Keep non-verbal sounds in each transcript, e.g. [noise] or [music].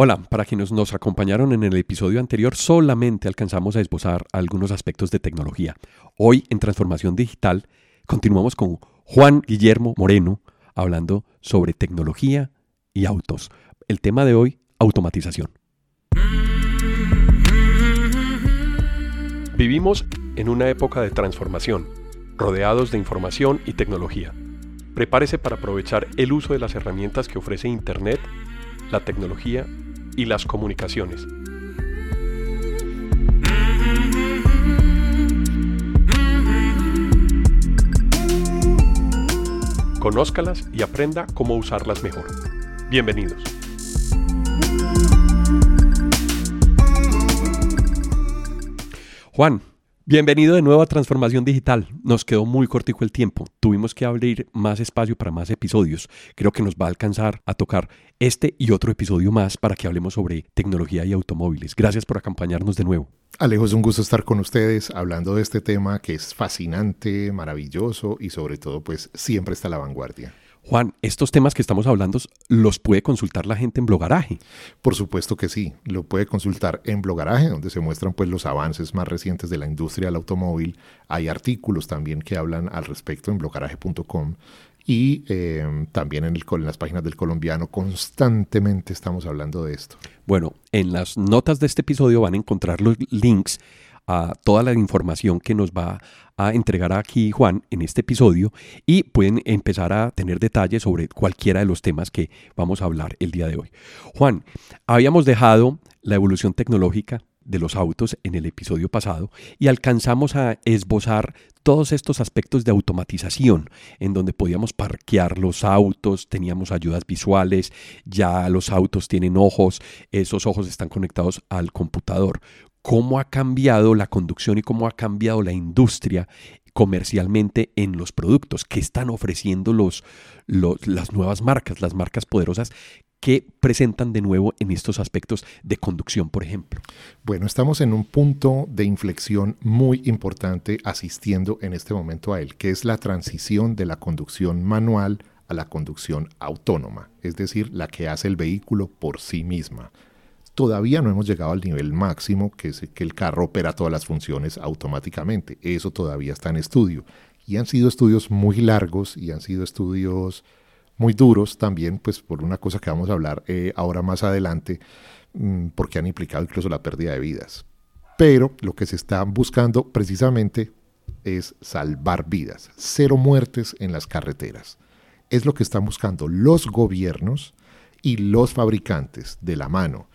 Hola, para quienes nos acompañaron en el episodio anterior, solamente alcanzamos a esbozar algunos aspectos de tecnología. Hoy, en Transformación Digital, continuamos con Juan Guillermo Moreno hablando sobre tecnología y autos. El tema de hoy, automatización. Vivimos en una época de transformación, rodeados de información y tecnología. Prepárese para aprovechar el uso de las herramientas que ofrece Internet, la tecnología y las comunicaciones. Conózcalas y aprenda cómo usarlas mejor. Bienvenidos. Juan, Bienvenido de nuevo a Transformación Digital. Nos quedó muy cortico el tiempo. Tuvimos que abrir más espacio para más episodios. Creo que nos va a alcanzar a tocar este y otro episodio más para que hablemos sobre tecnología y automóviles. Gracias por acompañarnos de nuevo. Alejo, es un gusto estar con ustedes hablando de este tema que es fascinante, maravilloso y sobre todo pues siempre está a la vanguardia. Juan, estos temas que estamos hablando los puede consultar la gente en Blogaraje. Por supuesto que sí, lo puede consultar en Blogaraje, donde se muestran pues los avances más recientes de la industria del automóvil. Hay artículos también que hablan al respecto en blogaraje.com y eh, también en, el, en las páginas del colombiano constantemente estamos hablando de esto. Bueno, en las notas de este episodio van a encontrar los links a toda la información que nos va a entregar aquí Juan en este episodio y pueden empezar a tener detalles sobre cualquiera de los temas que vamos a hablar el día de hoy. Juan, habíamos dejado la evolución tecnológica de los autos en el episodio pasado y alcanzamos a esbozar todos estos aspectos de automatización, en donde podíamos parquear los autos, teníamos ayudas visuales, ya los autos tienen ojos, esos ojos están conectados al computador cómo ha cambiado la conducción y cómo ha cambiado la industria comercialmente en los productos que están ofreciendo los, las nuevas marcas, las marcas poderosas que presentan de nuevo en estos aspectos de conducción, por ejemplo? Bueno, estamos en un punto de inflexión muy importante asistiendo en este momento a él, que es la transición de la conducción manual a la conducción autónoma, es decir, la que hace el vehículo por sí misma. Todavía no hemos llegado al nivel máximo, que es que el carro opera todas las funciones automáticamente. Eso todavía está en estudio. Y han sido estudios muy largos y han sido estudios muy duros también, pues por una cosa que vamos a hablar eh, ahora más adelante, mm, porque han implicado incluso la pérdida de vidas. Pero lo que se está buscando precisamente es salvar vidas, cero muertes en las carreteras. Es lo que están buscando los gobiernos y los fabricantes de la mano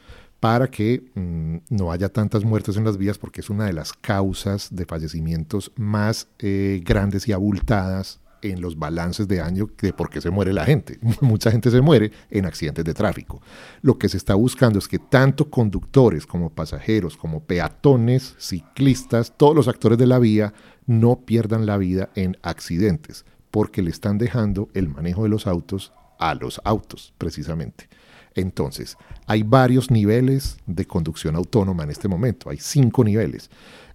para que mm, no haya tantas muertes en las vías, porque es una de las causas de fallecimientos más eh, grandes y abultadas en los balances de año de por qué se muere la gente. [laughs] Mucha gente se muere en accidentes de tráfico. Lo que se está buscando es que tanto conductores como pasajeros, como peatones, ciclistas, todos los actores de la vía no pierdan la vida en accidentes, porque le están dejando el manejo de los autos a los autos, precisamente. Entonces, hay varios niveles de conducción autónoma en este momento, hay cinco niveles.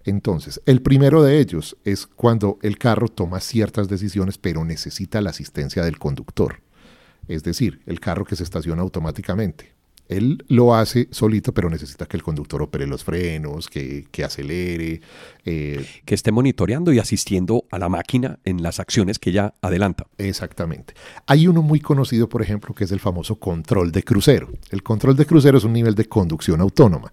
Entonces, el primero de ellos es cuando el carro toma ciertas decisiones pero necesita la asistencia del conductor. Es decir, el carro que se estaciona automáticamente. Él lo hace solito, pero necesita que el conductor opere los frenos, que, acelere. Eh, que esté monitoreando y asistiendo a la máquina en las acciones que ella adelanta. Exactamente. Hay uno muy conocido, por ejemplo, que es el famoso control de crucero. El control de crucero es un nivel de conducción autónoma.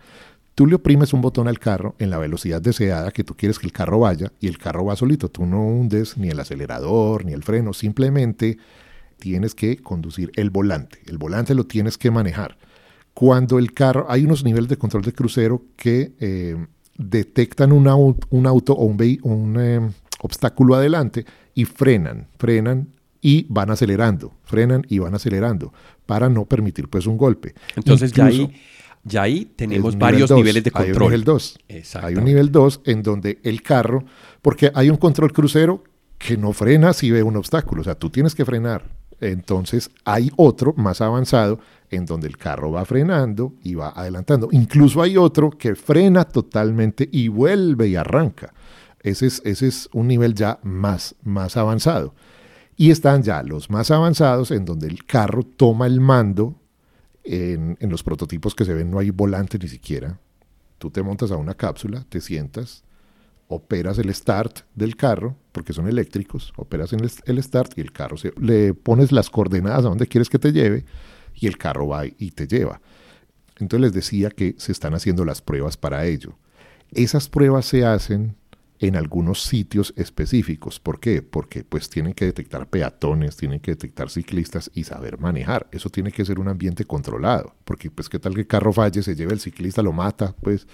Tú le oprimes un botón al carro en la velocidad deseada que tú quieres que el carro vaya y el carro va solito. Tú no hundes ni el acelerador ni el freno, simplemente tienes que conducir el volante. El volante lo tienes que manejar cuando el carro, hay unos niveles de control de crucero que eh, detectan un, auto o un, eh, obstáculo adelante y frenan, frenan y van acelerando, frenan y van acelerando para no permitir pues un golpe. Entonces ya ahí, ya ahí tenemos varios niveles de control. Hay un nivel 2. Hay un nivel 2 en donde el carro, porque hay un control crucero que no frena si ve un obstáculo, o sea, tú tienes que frenar. Entonces hay otro más avanzado en donde el carro va frenando y va adelantando. Incluso hay otro que frena totalmente y vuelve y arranca. Ese es, ese es un nivel ya más, más avanzado. Y están ya los más avanzados en donde el carro toma el mando En, en los prototipos que se ven no hay volante ni siquiera. Tú te montas a una cápsula, te sientas, operas el start del carro, porque son eléctricos, operas en el, start y el carro le pones las coordenadas a donde quieres que te lleve y el carro va y te lleva. Entonces les decía que se están haciendo las pruebas para ello. Esas pruebas se hacen en algunos sitios específicos. ¿Por qué? Porque pues tienen que detectar peatones, tienen que detectar ciclistas y saber manejar. Eso tiene que ser un ambiente controlado, porque pues qué tal que el carro falle, se lleve el ciclista, lo mata, pues...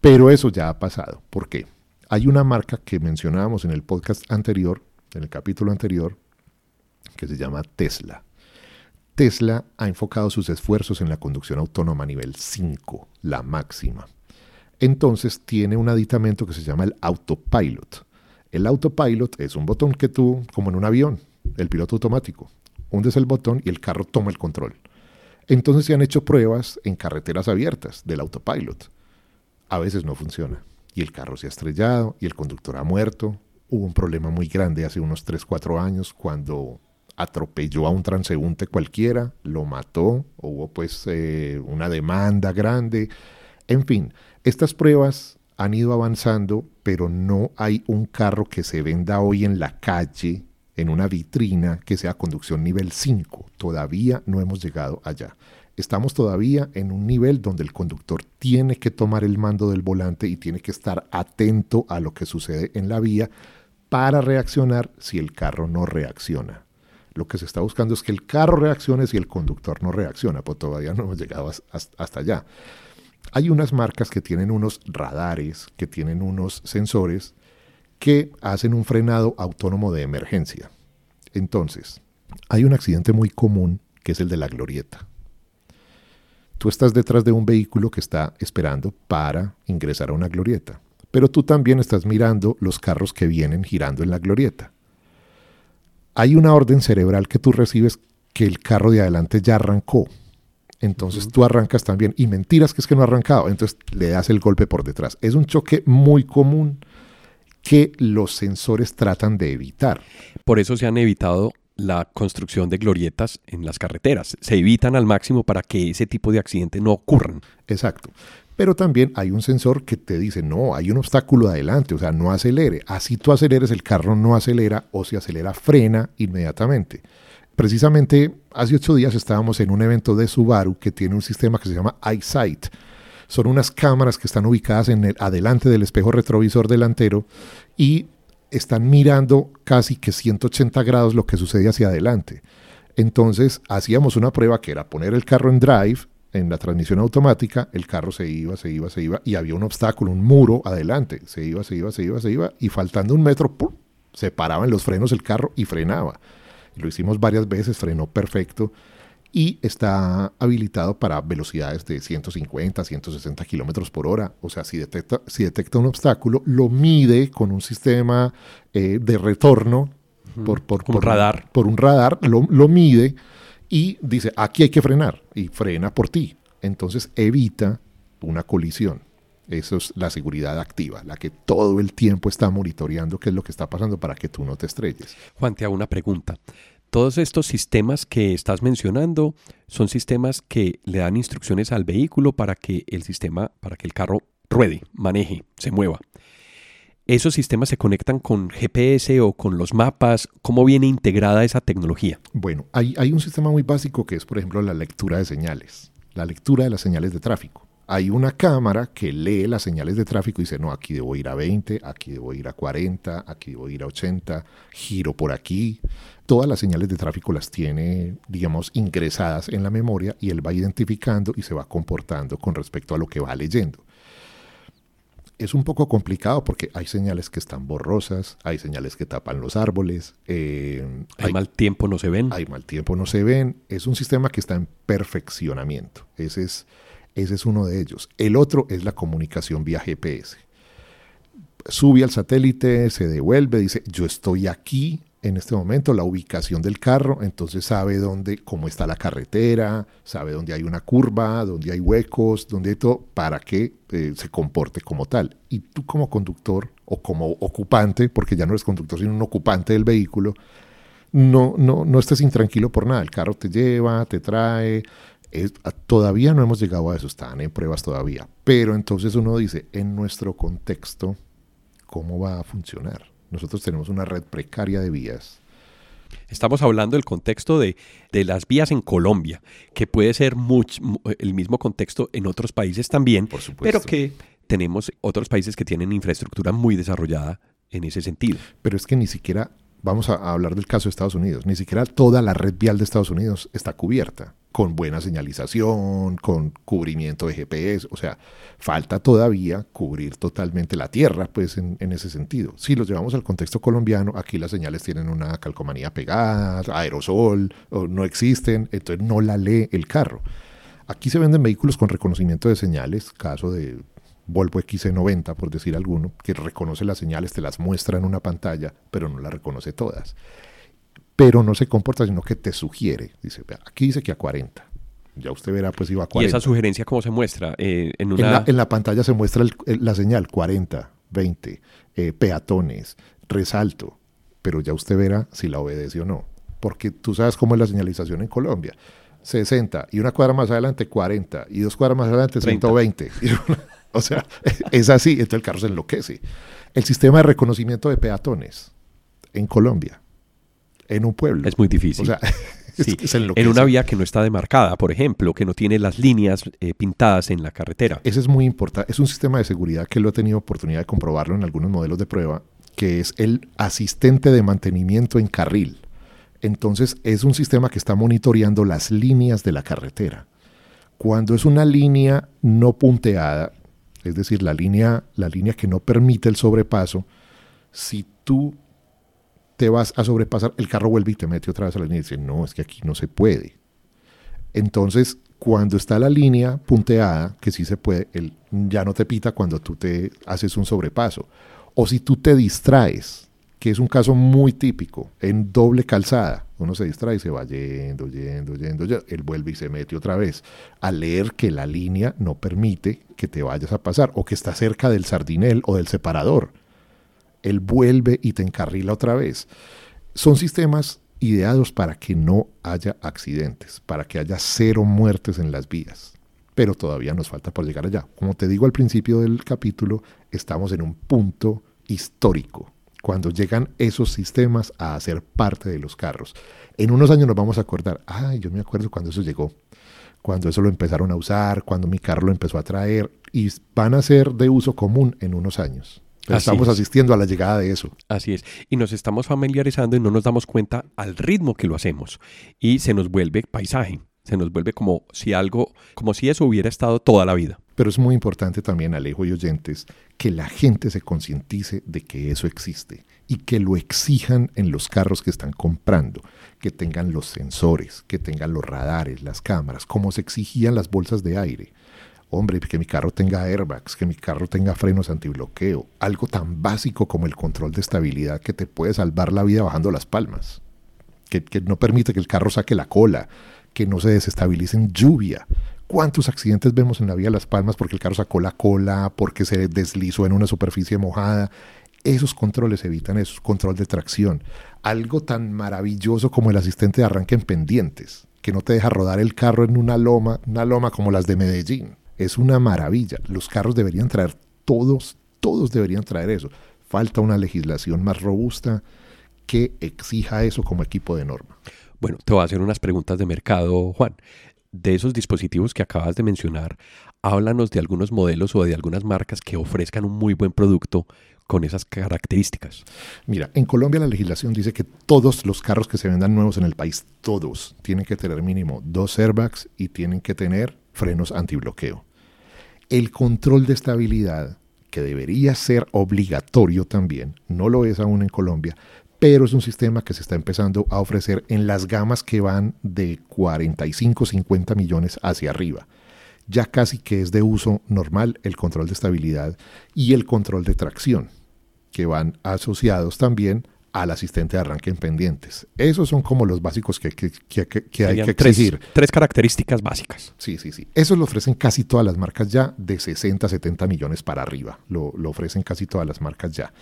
Pero eso ya ha pasado. ¿Por qué? Hay una marca que mencionábamos en el podcast anterior, en el capítulo anterior, que se llama Tesla. Tesla ha enfocado sus esfuerzos en la conducción autónoma nivel 5, la máxima. Entonces tiene un aditamento que se llama el autopilot. El autopilot es un botón que tú, como en un avión, el piloto automático, hundes el botón y el carro toma el control. Entonces se han hecho pruebas en carreteras abiertas del autopilot. A veces no funciona y el carro se ha estrellado y el conductor ha muerto. Hubo un problema muy grande hace unos 3, 4 años cuando atropelló a un transeúnte cualquiera, lo mató, hubo pues eh, una demanda grande. En fin, estas pruebas han ido avanzando, pero no hay un carro que se venda hoy en la calle, en una vitrina, que sea conducción nivel 5. Todavía no hemos llegado allá. Estamos todavía en un nivel donde el conductor tiene que tomar el mando del volante y tiene que estar atento a lo que sucede en la vía para reaccionar si el carro no reacciona. Lo que se está buscando es que el carro reaccione si el conductor no reacciona, pues todavía no hemos llegado hasta allá. Hay unas marcas que tienen unos radares, que tienen unos sensores que hacen un frenado autónomo de emergencia. Entonces, hay un accidente muy común que es el de la glorieta. Tú estás detrás de un vehículo que está esperando para ingresar a una glorieta, pero tú también estás mirando los carros que vienen girando en la glorieta. Hay una orden cerebral que tú recibes que el carro de adelante ya arrancó. Entonces tú arrancas también y mentiras que es que no ha arrancado, entonces le das el golpe por detrás. Es un choque muy común que los sensores tratan de evitar. Por eso se han evitado la construcción de glorietas en las carreteras. Se evitan al máximo para que ese tipo de accidentes no ocurran. Exacto. Pero también hay un sensor que te dice, no, hay un obstáculo adelante, o sea, no acelere. Así tú aceleres, el carro no acelera o si acelera, frena inmediatamente. Precisamente hace ocho días estábamos en un evento de Subaru que tiene un sistema que se llama EyeSight. Son unas cámaras que están ubicadas en el, adelante del espejo retrovisor delantero y están mirando casi que 180 grados lo que sucede hacia adelante. Entonces hacíamos una prueba que era poner el carro en drive, en la transmisión automática, el carro se iba, se iba, se iba, y había un obstáculo, un muro adelante, se iba, se iba, se iba, se iba, y faltando un metro, ¡pum! se paraban los frenos el carro y frenaba. Lo hicimos varias veces, frenó perfecto y está habilitado para velocidades de 150, 160 kilómetros por hora. O sea, si detecta, si detecta un obstáculo, lo mide con un sistema eh, de retorno por, por, por, radar. por un radar, lo, lo mide y dice, aquí hay que frenar y frena por ti. Entonces evita una colisión. Eso es la seguridad activa, la que todo el tiempo está monitoreando qué es lo que está pasando para que tú no te estrelles. Juan, te hago una pregunta. Todos estos sistemas que estás mencionando son sistemas que le dan instrucciones al vehículo para que el sistema, para que el carro ruede, maneje, se mueva. ¿Esos sistemas se conectan con GPS o con los mapas? ¿Cómo viene integrada esa tecnología? Bueno, hay, hay un sistema muy básico que es, por ejemplo, la lectura de señales, la lectura de las señales de tráfico hay una cámara que lee las señales de tráfico y dice, no, aquí debo ir a 20, aquí debo ir a 40, aquí debo ir a 80, giro por aquí. Todas las señales de tráfico las tiene, digamos, ingresadas en la memoria y él va identificando y se va comportando con respecto a lo que va leyendo. Es un poco complicado porque hay señales que están borrosas, hay señales que tapan los árboles. Eh, hay, mal tiempo, no se ven. Hay mal tiempo, no se ven. Es un sistema que está en perfeccionamiento. Ese es ese es uno de ellos. El otro es la comunicación vía GPS. Sube al satélite, se devuelve, dice, yo estoy aquí en este momento, la ubicación del carro, entonces sabe dónde, cómo está la carretera, sabe dónde hay una curva, dónde hay huecos, dónde hay todo, para que eh, se comporte como tal. Y tú como conductor o como ocupante, porque ya no eres conductor, sino un ocupante del vehículo, no, no, no estés intranquilo por nada. El carro te lleva, te trae, todavía no hemos llegado a eso, están en pruebas todavía. Pero entonces uno dice, en nuestro contexto, ¿cómo va a funcionar? Nosotros tenemos una red precaria de vías. Estamos hablando del contexto de, las vías en Colombia, que puede ser el mismo contexto en otros países también, Por supuesto. pero que tenemos otros países que tienen infraestructura muy desarrollada en ese sentido. Pero es que ni siquiera, vamos a hablar del caso de Estados Unidos, ni siquiera toda la red vial de Estados Unidos está cubierta con buena señalización, con cubrimiento de GPS, o sea, falta todavía cubrir totalmente la tierra, pues en, ese sentido. Si los llevamos al contexto colombiano, aquí las señales tienen una calcomanía pegada, aerosol, no existen, entonces no la lee el carro. Aquí se venden vehículos con reconocimiento de señales, caso de Volvo XC90, por decir alguno, que reconoce las señales, te las muestra en una pantalla, pero no las reconoce todas pero no se comporta, sino que te sugiere. Dice, aquí dice que a 40. Ya usted verá, pues iba a 40. ¿Y esa sugerencia cómo se muestra? Eh, en, la, pantalla se muestra la señal 40, 20, eh, peatones, resalto, pero ya usted verá si la obedece o no. Porque tú sabes cómo es la señalización en Colombia. 60 y una cuadra más adelante 40 y dos cuadras más adelante 120. [laughs] [laughs] o sea, [laughs] es así, entonces el carro se enloquece. El sistema de reconocimiento de peatones en Colombia en un pueblo. Es muy difícil. O sea, [laughs] en una vía que no está demarcada, por ejemplo, que no tiene las líneas eh, pintadas en la carretera. Ese es muy importante. Es un sistema de seguridad que lo he tenido oportunidad de comprobarlo en algunos modelos de prueba, que es el asistente de mantenimiento en carril. Entonces es un sistema que está monitoreando las líneas de la carretera. Cuando es una línea no punteada, es decir, la línea, la línea que no permite el sobrepaso, si tú te vas a sobrepasar, el carro vuelve y te mete otra vez a la línea y dice, no, es que aquí no se puede. Entonces, cuando está la línea punteada, que sí se puede, él ya no te pita cuando tú te haces un sobrepaso. O si tú te distraes, que es un caso muy típico, en doble calzada, uno se distrae y se va yendo, yendo, yendo, yendo, él vuelve y se mete otra vez a leer que la línea no permite que te vayas a pasar o que está cerca del sardinel o del separador él vuelve y te encarrila otra vez. Son sistemas ideados para que no haya accidentes, para que haya cero muertes en las vías. Pero todavía nos falta por llegar allá. Como te digo al principio del capítulo, estamos en un punto histórico, cuando llegan esos sistemas a ser parte de los carros. En unos años nos vamos a acordar, ay, yo me acuerdo cuando eso llegó, cuando eso lo empezaron a usar, cuando mi carro lo empezó a traer, y van a ser de uso común en unos años estamos asistiendo a la llegada de eso. Así es. Y nos estamos familiarizando y no nos damos cuenta al ritmo que lo hacemos. Y se nos vuelve paisaje. Se nos vuelve como si algo, como si eso hubiera estado toda la vida. Pero es muy importante también, Alejo y oyentes, que la gente se concientice de que eso existe y que lo exijan en los carros que están comprando, que tengan los sensores, que tengan los radares, las cámaras, como se exigían las bolsas de aire hombre, que mi carro tenga airbags, que mi carro tenga frenos antibloqueo, algo tan básico como el control de estabilidad que te puede salvar la vida bajando las palmas, que, no permite que el carro saque la cola, que no se desestabilice en lluvia. ¿Cuántos accidentes vemos en la vía de Las Palmas porque el carro sacó la cola, porque se deslizó en una superficie mojada? Esos controles evitan eso, control de tracción. Algo tan maravilloso como el asistente de arranque en pendientes, que no te deja rodar el carro en una loma, una loma como las de Medellín es una maravilla. Los carros deberían traer, todos, todos deberían traer eso. Falta una legislación más robusta que exija eso como equipo de norma. Bueno, te voy a hacer unas preguntas de mercado, Juan. De esos dispositivos que acabas de mencionar, háblanos de algunos modelos o de algunas marcas que ofrezcan un muy buen producto con esas características. Mira, en Colombia la legislación dice que todos los carros que se vendan nuevos en el país, todos, tienen que tener mínimo dos airbags y tienen que tener frenos antibloqueo el control de estabilidad, que debería ser obligatorio también, no lo es aún en Colombia, pero es un sistema que se está empezando a ofrecer en las gamas que van de 45, 50 millones hacia arriba. Ya casi que es de uso normal el control de estabilidad y el control de tracción, que van asociados también al asistente de arranque en pendientes. Esos son como los básicos que, hay que exigir. Tres, características básicas. Sí, sí, sí. Eso lo ofrecen casi todas las marcas ya, de 60, 70 millones para arriba. Lo, ofrecen casi todas las marcas ya.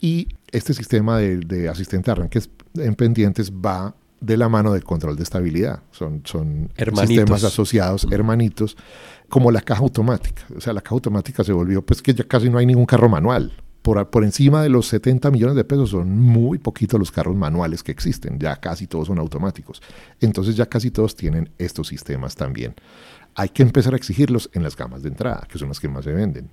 Y este sistema de, de asistente de arranque en pendientes va de la mano del control de estabilidad. Son, son sistemas asociados, hermanitos, como la caja automática. O sea, la caja automática se volvió, pues que ya casi no hay ningún carro manual. Por, por encima de los 70 millones de pesos son muy poquitos los carros manuales que existen. Ya casi todos son automáticos. Entonces ya casi todos tienen estos sistemas también. Hay que empezar a exigirlos en las gamas de entrada, que son las que más se venden.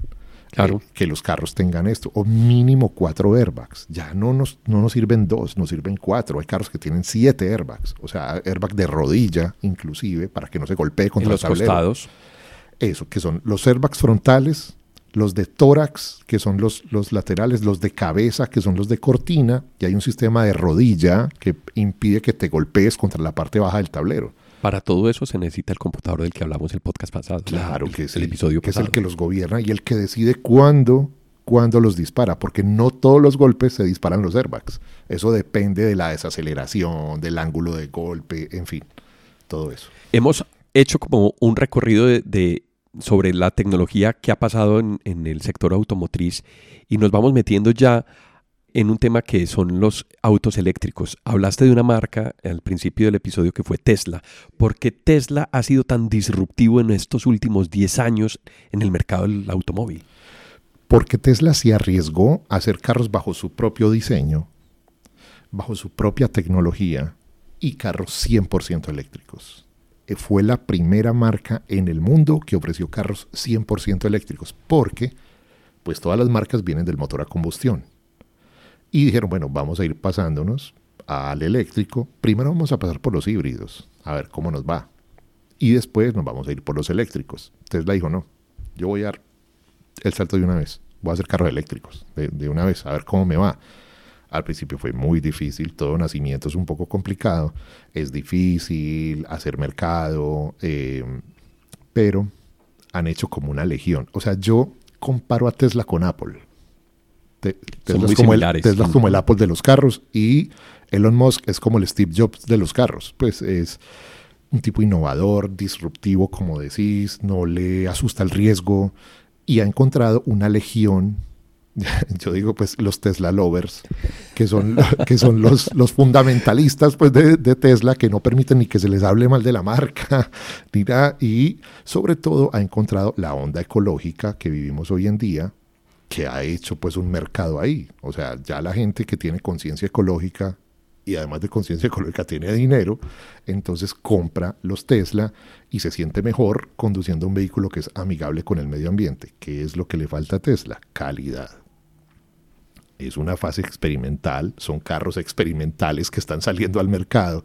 Claro. que los carros tengan esto, o mínimo cuatro airbags. Ya no nos, no nos sirven dos, nos sirven cuatro. Hay carros que tienen siete airbags, o sea, airbag de rodilla inclusive, para que no se golpee contra los costados. Eso, que son los airbags frontales, los de tórax, que son los, los laterales, los de cabeza, que son los de cortina, y hay un sistema de rodilla que impide que te golpees contra la parte baja del tablero. Para todo eso se necesita el computador del que hablamos el podcast pasado. Claro, que es el, episodio que es el que los gobierna y el que decide cuándo, cuándo los dispara, porque no todos los golpes se disparan los airbags. Eso depende de la desaceleración, del ángulo de golpe, en fin, todo eso. Hemos hecho como un recorrido de, sobre la tecnología que ha pasado en, en el sector automotriz y nos vamos metiendo ya en un tema que son los autos eléctricos. Hablaste de una marca al principio del episodio que fue Tesla. ¿Por qué Tesla ha sido tan disruptivo en estos últimos 10 años en el mercado del automóvil? Porque Tesla se arriesgó a hacer carros bajo su propio diseño, bajo su propia tecnología y carros 100% eléctricos. Eh, fue la primera marca en el mundo que ofreció carros 100% eléctricos, porque pues todas las marcas vienen del motor a combustión y dijeron, bueno, vamos a ir pasándonos al eléctrico. Primero vamos a pasar por los híbridos, a ver cómo nos va. Y después nos vamos a ir por los eléctricos. Tesla dijo, no, yo voy a dar el salto de una vez. Voy a hacer carros eléctricos de, una vez, a ver cómo me va. Al principio fue muy difícil, todo nacimiento es un poco complicado, es difícil hacer mercado, eh, pero han hecho como una legión. O sea, yo comparo a Tesla con Apple. Tesla, es como, el, como el Apple de los carros y Elon Musk es como el Steve Jobs de los carros. Pues es un tipo innovador, disruptivo, como decís, no le asusta el riesgo y ha encontrado una legión [laughs] yo digo pues los Tesla lovers, que son, [laughs] que son los, los fundamentalistas pues de, de, Tesla, que no permiten ni que se les hable mal de la marca, [laughs] y sobre todo ha encontrado la onda ecológica que vivimos hoy en día, que ha hecho pues un mercado ahí. O sea, ya la gente que tiene conciencia ecológica y además de conciencia [laughs] ecológica tiene dinero, entonces compra los Tesla y se siente mejor conduciendo un vehículo que es amigable con el medio ambiente. ¿Qué es lo que le falta a Tesla? Calidad. Es una fase experimental, son carros experimentales que están saliendo al mercado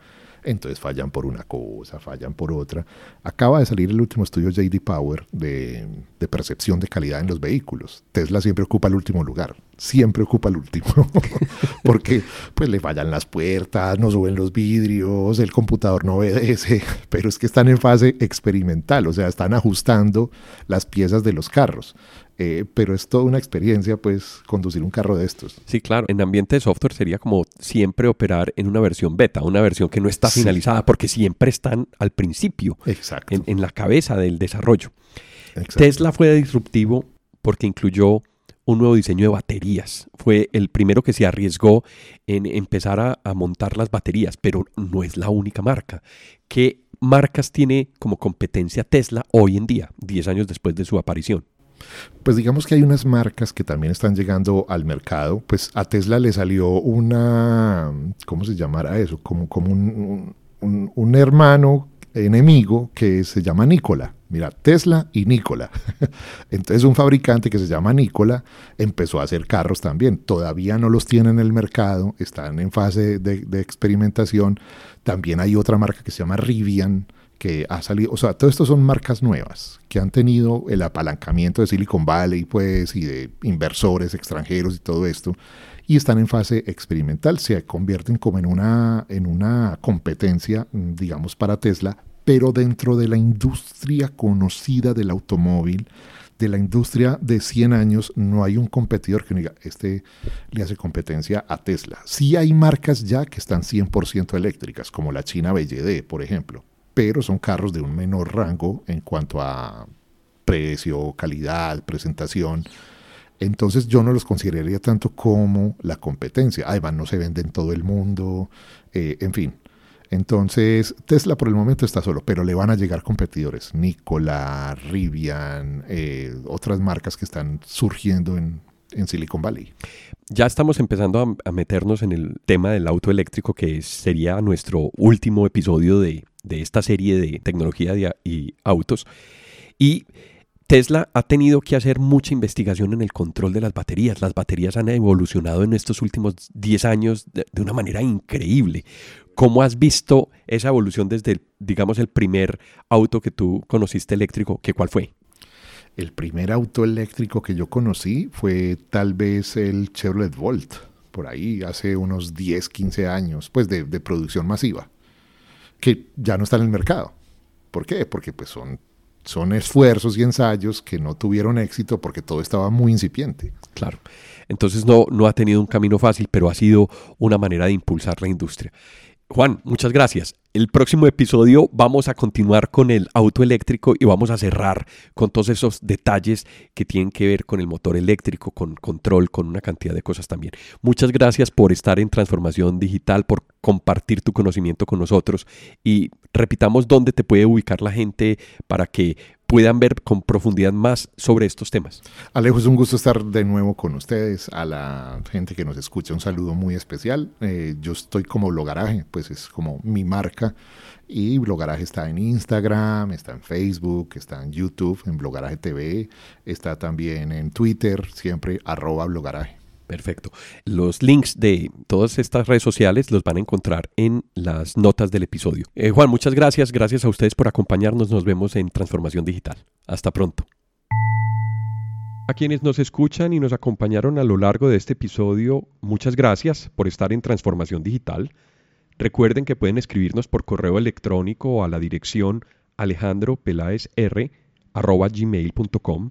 entonces fallan por una cosa, fallan por otra. Acaba de salir el último estudio JD Power de, percepción de calidad en los vehículos. Tesla siempre ocupa el último lugar, siempre ocupa el último, [laughs] porque pues le fallan las puertas, no suben los vidrios, el computador no obedece, [laughs] pero es que están en fase experimental, o sea, están ajustando las piezas de los carros. Eh, pero es toda una experiencia, pues, conducir un carro de estos. Sí, claro. En ambiente de software sería como siempre operar en una versión beta, una versión que no está finalizada, porque siempre están al principio, Exacto. En, la cabeza del desarrollo. Tesla fue disruptivo porque incluyó un nuevo diseño de baterías. Fue el primero que se arriesgó en empezar a, a montar las baterías, pero no es la única marca. ¿Qué marcas tiene como competencia Tesla hoy en día, 10 años después de su aparición? Pues digamos que hay unas marcas que también están llegando al mercado. Pues a Tesla le salió una, ¿cómo se llamará eso? Como, un, hermano enemigo que se llama Nikola. Mira, Tesla y Nikola. [laughs] Entonces un fabricante que se llama Nikola empezó a hacer carros también. Todavía no los tiene en el mercado, están en fase de, de experimentación. También hay otra marca que se llama Rivian, que ha salido, o sea, todo esto son marcas nuevas que han tenido el apalancamiento de Silicon Valley, pues, y de inversores extranjeros y todo esto, y están en fase experimental, se convierten como en una, en una competencia, digamos, para Tesla, pero dentro de la industria conocida del automóvil, de la industria de 100 años, no hay un competidor que diga, este le hace competencia a Tesla. Sí hay marcas ya que están 100% eléctricas, como la China BYD, por ejemplo, pero son carros de un menor rango en cuanto a precio, calidad, presentación. Entonces yo no los consideraría tanto como la competencia. Además no se vende en todo el mundo, eh, en fin. Entonces, Tesla por el momento está solo, pero le van a llegar competidores. Nikola, Rivian, eh, otras marcas que están surgiendo en, Silicon Valley. Ya estamos empezando a, meternos en el tema del auto eléctrico, que sería nuestro último episodio de, esta serie de tecnología y autos. Y Tesla ha tenido que hacer mucha investigación en el control de las baterías. Las baterías han evolucionado en estos últimos 10 años de, una manera increíble. ¿Cómo has visto esa evolución desde, digamos, el primer auto que tú conociste eléctrico? ¿Qué cuál fue? El primer auto eléctrico que yo conocí fue tal vez el Chevrolet Volt, por ahí hace unos 10, 15 años, pues de, de producción masiva, que ya no está en el mercado. ¿Por qué? Porque pues son son esfuerzos y ensayos que no tuvieron éxito porque todo estaba muy incipiente. Claro. Entonces no, no ha tenido un camino fácil, pero ha sido una manera de impulsar la industria. Juan, muchas gracias. El próximo episodio vamos a continuar con el auto eléctrico y vamos a cerrar con todos esos detalles que tienen que ver con el motor eléctrico, con control, con una cantidad de cosas también. Muchas gracias por estar en Transformación Digital, por compartir tu conocimiento con nosotros y repitamos dónde te puede ubicar la gente para que puedan ver con profundidad más sobre estos temas. Alejo, es un gusto estar de nuevo con ustedes. A la gente que nos escucha, un saludo muy especial. Eh, yo estoy como Blogaraje, pues es como mi marca. Y Blogaraje está en Instagram, está en Facebook, está en YouTube, en Blogaraje TV, está también en Twitter, siempre arroba Blogaraje. Perfecto. Los links de todas estas redes sociales los van a encontrar en las notas del episodio. Eh, Juan, muchas gracias. Gracias a ustedes por acompañarnos. Nos vemos en Transformación Digital. Hasta pronto. A quienes nos escuchan y nos acompañaron a lo largo de este episodio, muchas gracias por estar en Transformación Digital. Recuerden que pueden escribirnos por correo electrónico a la dirección alejandropelaesr.gmail.com